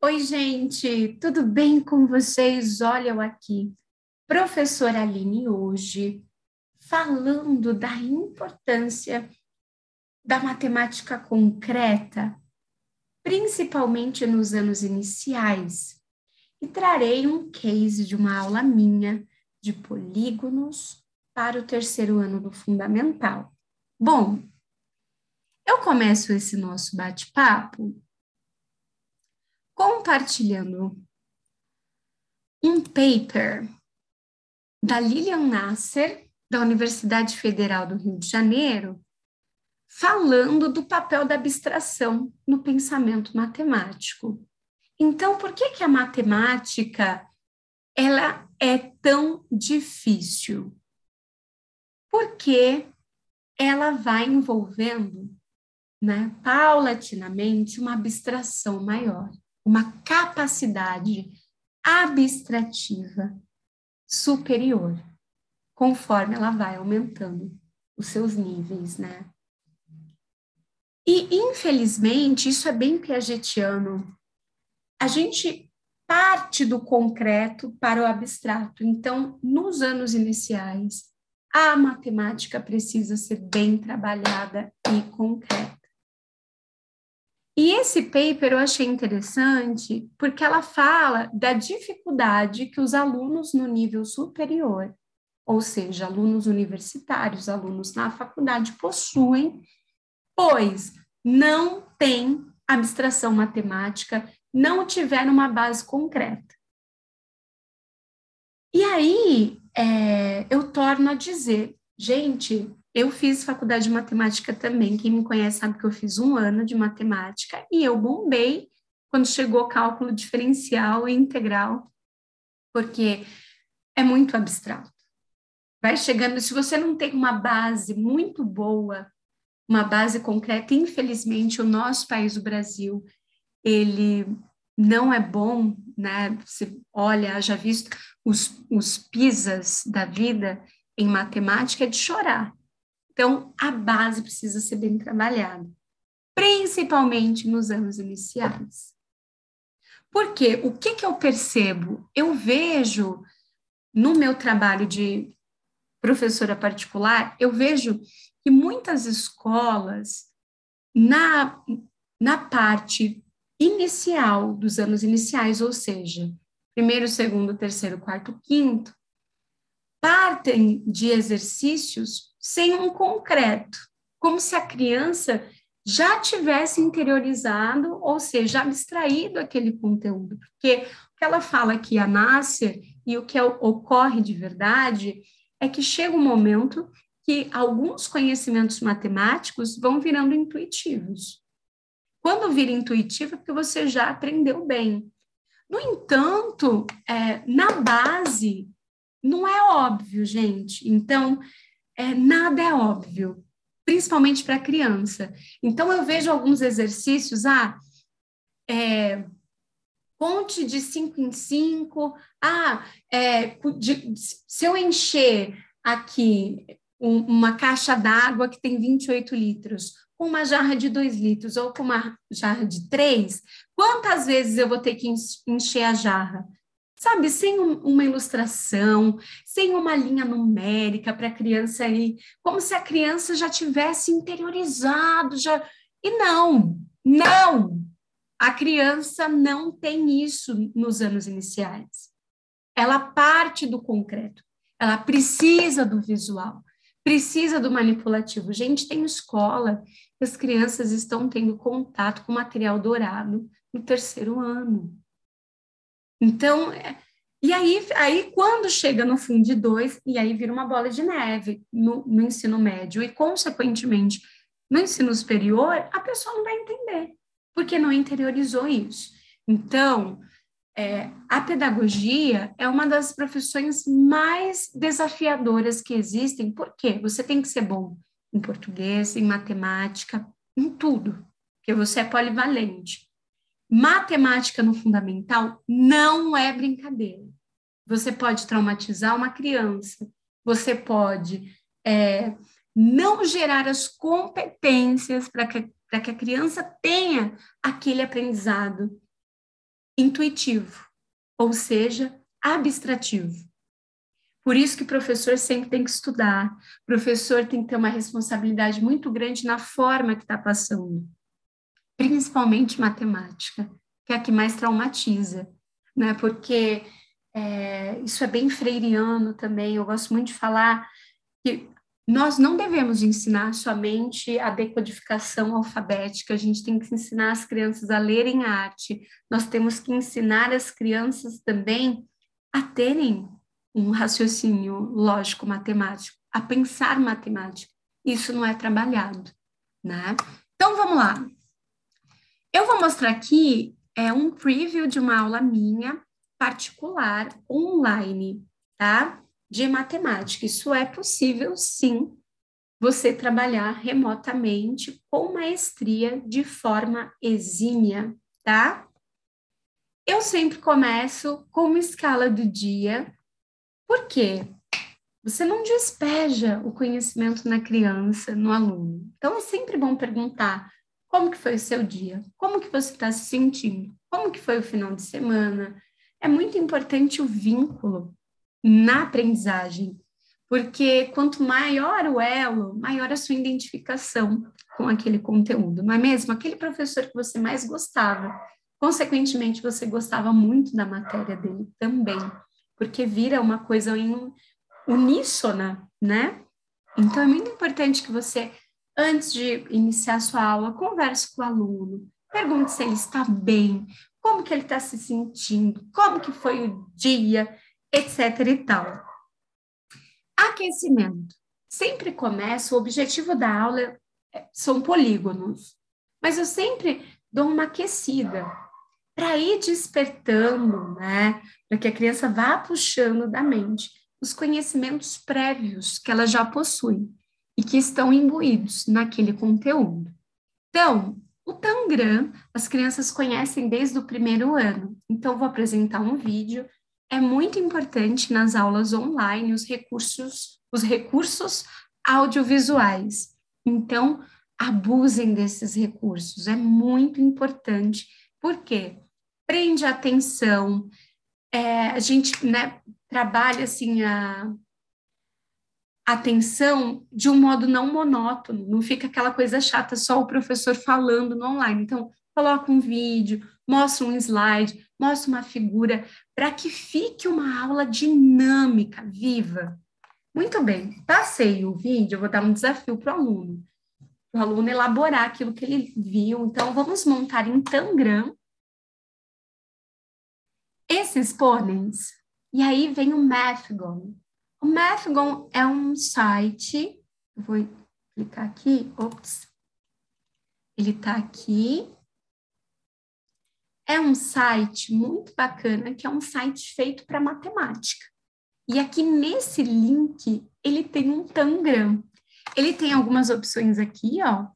Oi, gente, tudo bem com vocês? Olha eu aqui, professora Aline, hoje, falando da importância da matemática concreta, principalmente nos anos iniciais, e trarei um case de uma aula minha de polígonos para o terceiro ano do Fundamental. Bom, eu começo esse nosso bate-papo compartilhando um paper da Lilian Nasser, da Universidade Federal do Rio de Janeiro, falando do papel da abstração no pensamento matemático. Então, por que, que a matemática ela é tão difícil? Porque ela vai envolvendo, né, paulatinamente, uma abstração maior uma capacidade abstrativa superior, conforme ela vai aumentando os seus níveis, né? E, infelizmente, isso é bem piagetiano. A gente parte do concreto para o abstrato. Então, nos anos iniciais, a matemática precisa ser bem trabalhada e concreta. E esse paper eu achei interessante porque ela fala da dificuldade que os alunos no nível superior, ou seja, alunos universitários, alunos na faculdade, possuem, pois não têm abstração matemática, não tiveram uma base concreta. E aí é, eu torno a dizer, gente, eu fiz faculdade de matemática também. Quem me conhece sabe que eu fiz um ano de matemática e eu bombei quando chegou cálculo diferencial e integral, porque é muito abstrato. Vai chegando, se você não tem uma base muito boa, uma base concreta, infelizmente o nosso país, o Brasil, ele não é bom, né? Olha, já visto os, os pisas da vida em matemática, é de chorar. Então, a base precisa ser bem trabalhada, principalmente nos anos iniciais. Porque o que, que eu percebo? Eu vejo no meu trabalho de professora particular, eu vejo que muitas escolas, na, na parte inicial dos anos iniciais, ou seja, primeiro, segundo, terceiro, quarto, quinto, partem de exercícios sem um concreto, como se a criança já tivesse interiorizado, ou seja, abstraído aquele conteúdo. Porque o que ela fala aqui, a Nasser, e o que ocorre de verdade, é que chega um momento que alguns conhecimentos matemáticos vão virando intuitivos. Quando vira intuitivo, é porque você já aprendeu bem. No entanto, é, na base, não é óbvio, gente. Então, é, nada é óbvio, principalmente para criança. Então, eu vejo alguns exercícios, ah, é, de cinco em cinco, ah, é, de, se eu encher aqui um, uma caixa d'água que tem 28 litros, com uma jarra de 2 litros ou com uma jarra de 3, quantas vezes eu vou ter que encher a jarra? Sabe, sem um, uma ilustração, sem uma linha numérica para a criança aí, como se a criança já tivesse interiorizado, já. E não, não! A criança não tem isso nos anos iniciais. Ela parte do concreto, ela precisa do visual, precisa do manipulativo. Gente, tem escola que as crianças estão tendo contato com material dourado no terceiro ano. Então, é, e aí, aí quando chega no Fundo 2, e aí vira uma bola de neve no, no ensino médio, e consequentemente no ensino superior, a pessoa não vai entender, porque não interiorizou isso. Então, é, a pedagogia é uma das profissões mais desafiadoras que existem, porque você tem que ser bom em português, em matemática, em tudo, porque você é polivalente. Matemática no fundamental não é brincadeira. Você pode traumatizar uma criança, você pode é, não gerar as competências para que, que a criança tenha aquele aprendizado. intuitivo, ou seja, abstrativo. Por isso que o professor sempre tem que estudar, o professor tem que ter uma responsabilidade muito grande na forma que está passando, principalmente matemática, que é a que mais traumatiza, né? Porque é, isso é bem freiriano também. Eu gosto muito de falar que nós não devemos ensinar somente a decodificação alfabética, a gente tem que ensinar as crianças a lerem arte, nós temos que ensinar as crianças também a terem um raciocínio lógico matemático, a pensar matemática. Isso não é trabalhado, né? Então vamos lá. Eu vou mostrar aqui é um preview de uma aula minha particular online, tá? De matemática. Isso é possível, sim, você trabalhar remotamente com maestria de forma exímia, tá? Eu sempre começo com uma escala do dia por quê? Você não despeja o conhecimento na criança, no aluno. Então, é sempre bom perguntar como que foi o seu dia, como que você está se sentindo, como que foi o final de semana. É muito importante o vínculo na aprendizagem, porque quanto maior o elo, maior a sua identificação com aquele conteúdo, não é mesmo? Aquele professor que você mais gostava, consequentemente, você gostava muito da matéria dele também porque vira uma coisa uníssona, né? Então é muito importante que você, antes de iniciar sua aula, converse com o aluno, pergunte se ele está bem, como que ele está se sentindo, como que foi o dia, etc e tal. Aquecimento. Sempre começa, o objetivo da aula é, são polígonos, mas eu sempre dou uma aquecida, para ir despertando, né? Para que a criança vá puxando da mente os conhecimentos prévios que ela já possui e que estão imbuídos naquele conteúdo. Então, o Tangram, as crianças conhecem desde o primeiro ano. Então, vou apresentar um vídeo. É muito importante nas aulas online os recursos, os recursos audiovisuais. Então, abusem desses recursos. É muito importante. Por quê? prende a atenção, é, a gente né, trabalha assim a atenção de um modo não monótono, não fica aquela coisa chata só o professor falando no online. Então, coloca um vídeo, mostra um slide, mostra uma figura, para que fique uma aula dinâmica, viva. Muito bem, passei o vídeo, eu vou dar um desafio para o aluno. O aluno elaborar aquilo que ele viu. Então, vamos montar em Tangram esses pôneis. E aí vem o Mathgon. O Mathgon é um site, vou clicar aqui, ops, ele está aqui. É um site muito bacana, que é um site feito para matemática. E aqui nesse link, ele tem um Tangram. Ele tem algumas opções aqui, ó.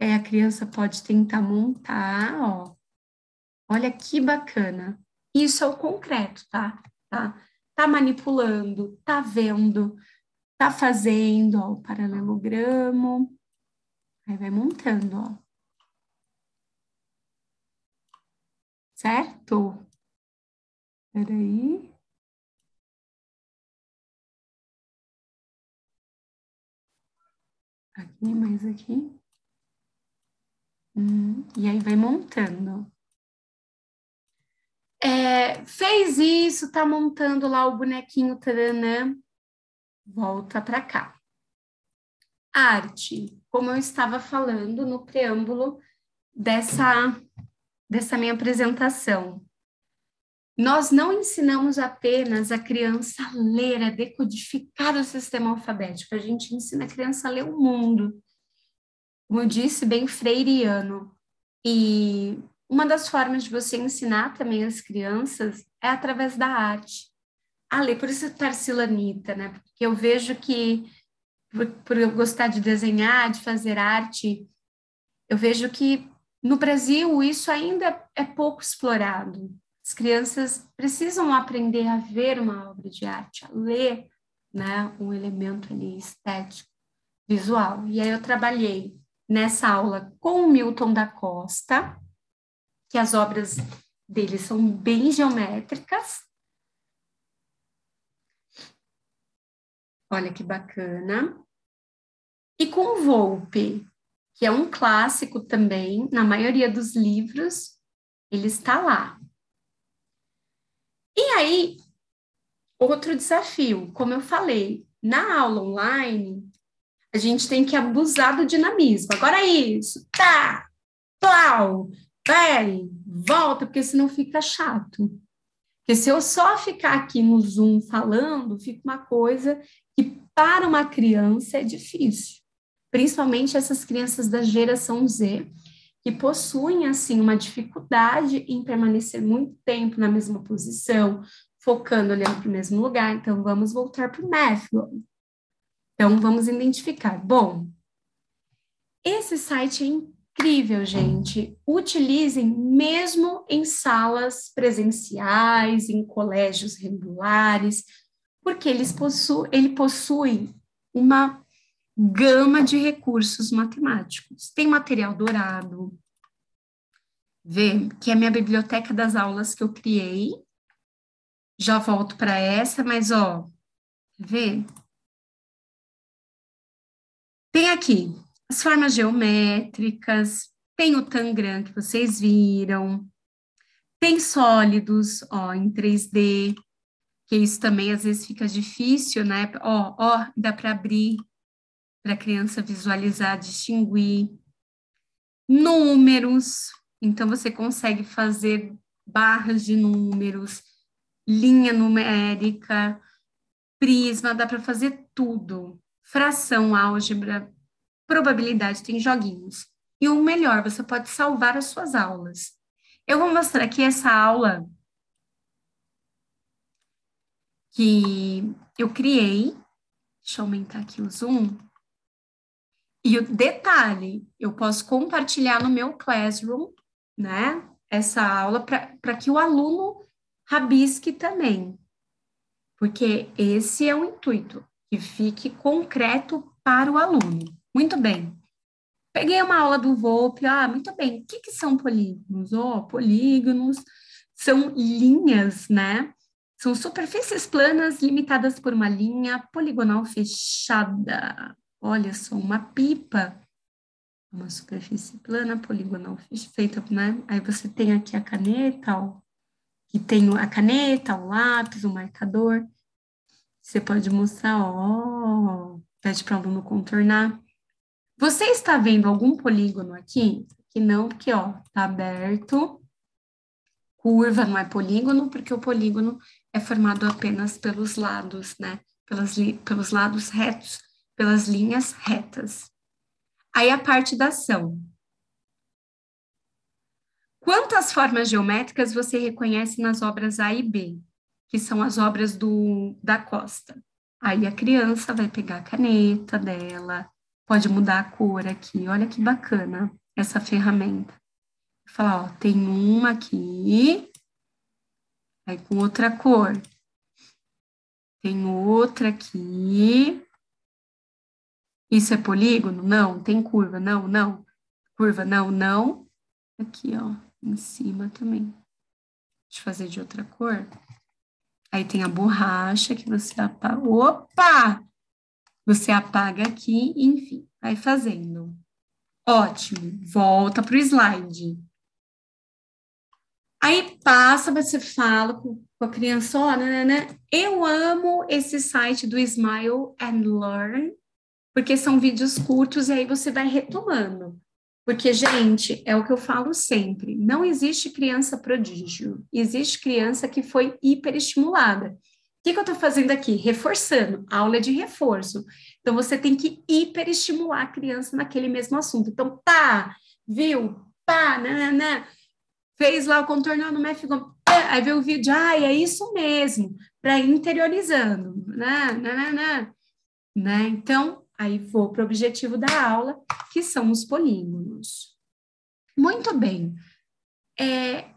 É, a criança pode tentar montar, ó. Olha que bacana. Isso é o concreto, tá? Tá, tá manipulando, tá vendo, tá fazendo, ó, o paralelogramo. Aí vai montando, ó. Certo? Peraí. Aqui, mais aqui. Hum, e aí vai montando. É, fez isso, está montando lá o bonequinho taranã, volta para cá. Arte, como eu estava falando no preâmbulo dessa, dessa minha apresentação. Nós não ensinamos apenas a criança a ler, a decodificar o sistema alfabético, a gente ensina a criança a ler o mundo. Como eu disse, bem freiriano. E uma das formas de você ensinar também as crianças é através da arte. A ler, por isso Tarsilanita, né? Porque eu vejo que, por, por eu gostar de desenhar, de fazer arte, eu vejo que no Brasil isso ainda é pouco explorado. As crianças precisam aprender a ver uma obra de arte, a ler né, um elemento ali estético, visual. E aí eu trabalhei nessa aula com o Milton da Costa, que as obras deles são bem geométricas. Olha que bacana. E com Volpe, que é um clássico também, na maioria dos livros, ele está lá. E aí, outro desafio, como eu falei, na aula online, a gente tem que abusar do dinamismo. Agora é isso, tá, plau, vai, volta, porque senão fica chato. Porque se eu só ficar aqui no Zoom falando, fica uma coisa que para uma criança é difícil. Principalmente essas crianças da geração Z, que possuem assim uma dificuldade em permanecer muito tempo na mesma posição, focando olhando para o mesmo lugar. Então vamos voltar para o Mathgon. Então vamos identificar. Bom, esse site é incrível, gente. Utilizem mesmo em salas presenciais, em colégios regulares, porque eles possu ele possui uma gama de recursos matemáticos. Tem material dourado, vê, que é a minha biblioteca das aulas que eu criei. Já volto para essa, mas ó, vê. Tem aqui as formas geométricas, tem o Tangram que vocês viram, tem sólidos, ó, em 3D, que isso também às vezes fica difícil, né? Ó, ó, dá para abrir para a criança visualizar, distinguir. Números, então você consegue fazer barras de números, linha numérica, prisma, dá para fazer tudo. Fração, álgebra, probabilidade, tem joguinhos. E o melhor, você pode salvar as suas aulas. Eu vou mostrar aqui essa aula que eu criei. Deixa eu aumentar aqui o zoom. E o detalhe, eu posso compartilhar no meu Classroom, né? Essa aula para que o aluno rabisque também. Porque esse é o intuito, que fique concreto para o aluno. Muito bem. Peguei uma aula do Volpe, ah, muito bem. O que, que são polígonos? Oh, polígonos são linhas, né? São superfícies planas limitadas por uma linha poligonal fechada. Olha só, uma pipa, uma superfície plana, poligonal feita, né? Aí você tem aqui a caneta, ó, que tem a caneta, o lápis, o marcador. Você pode mostrar, ó, pede para o aluno contornar. Você está vendo algum polígono aqui? Que não, porque, ó, tá aberto. Curva não é polígono, porque o polígono é formado apenas pelos lados, né? Pelas, pelos lados retos pelas linhas retas. Aí a parte da ação. Quantas formas geométricas você reconhece nas obras A e B, que são as obras do, da Costa? Aí a criança vai pegar a caneta dela, pode mudar a cor aqui. Olha que bacana essa ferramenta. Falar, ó, tem uma aqui, aí com outra cor. Tem outra aqui, isso é polígono? Não. Tem curva? Não, não. Curva? Não, não. Aqui, ó, em cima também. Deixa eu fazer de outra cor. Aí tem a borracha que você apaga. Opa! Você apaga aqui, enfim, vai fazendo. Ótimo. Volta para o slide. Aí passa, você fala com, a criança, ó, né, né, né, eu amo esse site do Smile and Learn, porque são vídeos curtos e aí você vai retomando. Porque, gente, é o que eu falo sempre: não existe criança prodígio, existe criança que foi hiperestimulada. O que, que eu estou fazendo aqui? Reforçando, aula de reforço. Então, você tem que hiperestimular a criança naquele mesmo assunto. Então, tá, viu? Pá, nananã. Fez lá o contorno no MEFGOM. Aí vê o vídeo, ah, é isso mesmo, para interiorizando. Né, nananã. Né? Então, Aí vou para o objetivo da aula, que são os polígonos. Muito bem. É,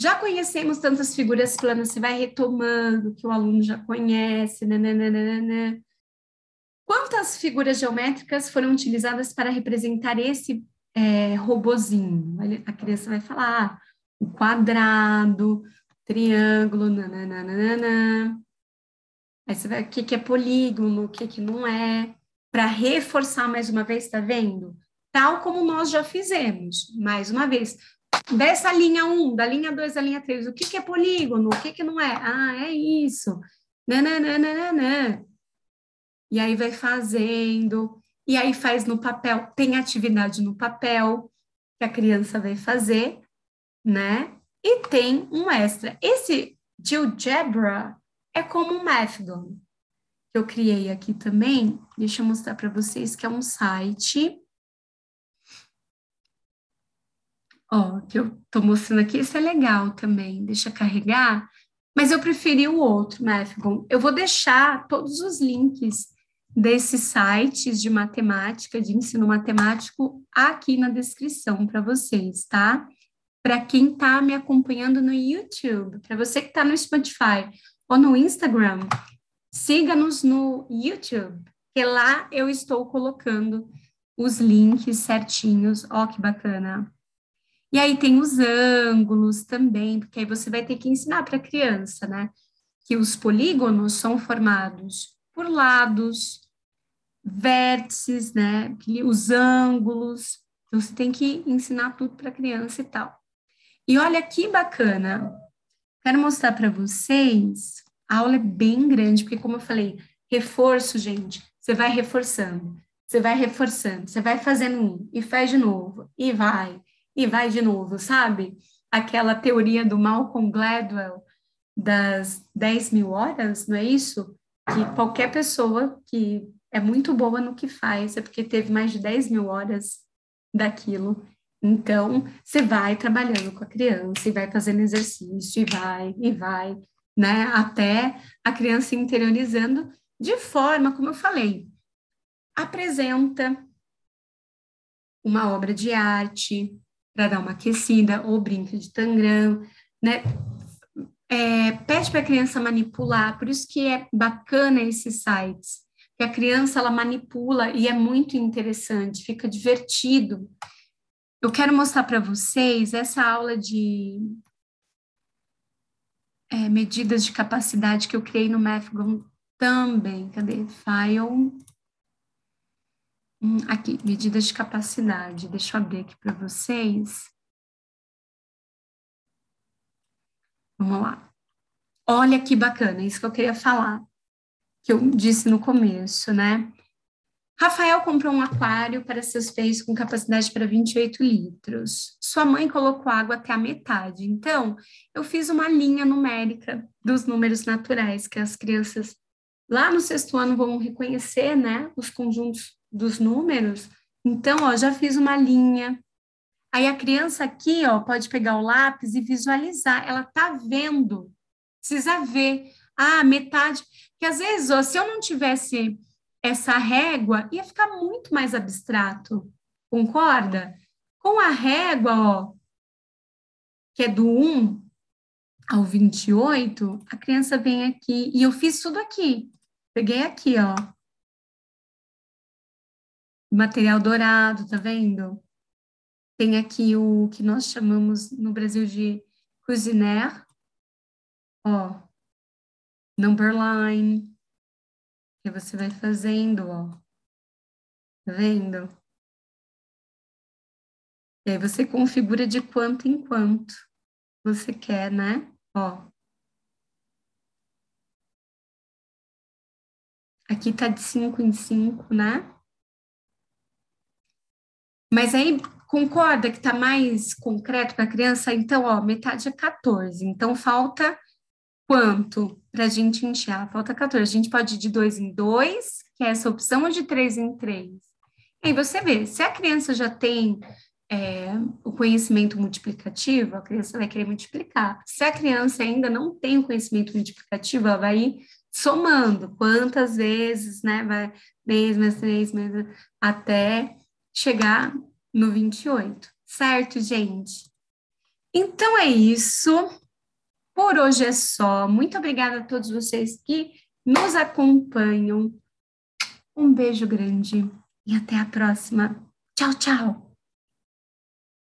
já conhecemos tantas figuras planas, você vai retomando, que o aluno já conhece, nananana. Quantas figuras geométricas foram utilizadas para representar esse é, robozinho? A criança vai falar, ah, o quadrado, triângulo, nananana. Aí você vai, o que, que é polígono, o que, que não é, para reforçar mais uma vez, tá vendo? Tal como nós já fizemos, mais uma vez. Dessa linha 1, da linha 2, da linha 3, o que, que é polígono, o que, que não é? Ah, é isso. Nananana. E aí vai fazendo, e aí faz no papel, tem atividade no papel que a criança vai fazer, né? E tem um extra. Esse GeoGebra é como um Mathdon, que eu criei aqui também. Deixa eu mostrar para vocês que é um site. Ó, que eu tô mostrando aqui, esse é legal também. Deixa carregar. Mas eu preferi o outro, Mathdon. Eu vou deixar todos os links desses sites de matemática, de ensino matemático, aqui na descrição para vocês, tá? Para quem está me acompanhando no YouTube, para você que está no Spotify ou no Instagram, siga-nos no YouTube, que lá eu estou colocando os links certinhos. Ó, que bacana. E aí tem os ângulos também, porque aí você vai ter que ensinar para a criança, né? Que os polígonos são formados por lados, vértices, né? Os ângulos. Então, você tem que ensinar tudo para a criança e tal. E olha que bacana. Quero mostrar para vocês. A aula é bem grande, porque, como eu falei, reforço, gente. Você vai reforçando, você vai reforçando, você vai fazendo um e faz de novo, e vai, e vai de novo, sabe? Aquela teoria do Malcolm Gladwell das 10 mil horas, não é isso? que qualquer pessoa que é muito boa no que faz é porque teve mais de 10 mil horas daquilo. Então, você vai trabalhando com a criança e vai fazendo exercício e vai, e vai, né? Até a criança interiorizando de forma, como eu falei, apresenta uma obra de arte para dar uma aquecida, ou brinca de tangram, né? é, pede para a criança manipular, por isso que é bacana esses sites, que a criança ela manipula e é muito interessante, fica divertido. Eu quero mostrar para vocês essa aula de é, medidas de capacidade que eu criei no Mathgon também. Cadê? File. Hum, aqui, medidas de capacidade. Deixa eu abrir aqui para vocês. Vamos lá. Olha que bacana, isso que eu queria falar, que eu disse no começo, né? Rafael comprou um aquário para seus peixes com capacidade para 28 litros. Sua mãe colocou água até a metade. Então, eu fiz uma linha numérica dos números naturais que as crianças lá no sexto ano vão reconhecer, né? Os conjuntos dos números. Então, ó, já fiz uma linha Aí a criança aqui, ó, pode pegar o lápis e visualizar. Ela tá vendo, precisa ver. Ah, metade. Que às vezes, ó, se eu não tivesse essa régua, ia ficar muito mais abstrato. Concorda? Com a régua, ó, que é do 1 ao 28, a criança vem aqui e eu fiz tudo aqui. Peguei aqui, ó. Material dourado, tá vendo? Tem aqui o que nós chamamos no Brasil de cuisiner, ó, number line, que você vai fazendo, ó, tá vendo? E aí você configura de quanto em quanto você quer, né? Ó. Aqui tá de 5 em 5, né? Mas aí Concorda que está mais concreto para a criança? Então, ó, metade é 14. Então, falta quanto para a gente encher? Falta 14. A gente pode ir de 2 em 2, que é essa opção, ou de 3 em 3. E aí você vê, se a criança já tem é, o conhecimento multiplicativo, a criança vai querer multiplicar. Se a criança ainda não tem o conhecimento multiplicativo, ela vai somando quantas vezes, né? Vai 3 mais 3, mais, até chegar no 28, certo, gente? Então é isso. Por hoje é só. Muito obrigada a todos vocês que nos acompanham. Um beijo grande e até a próxima. Tchau, tchau.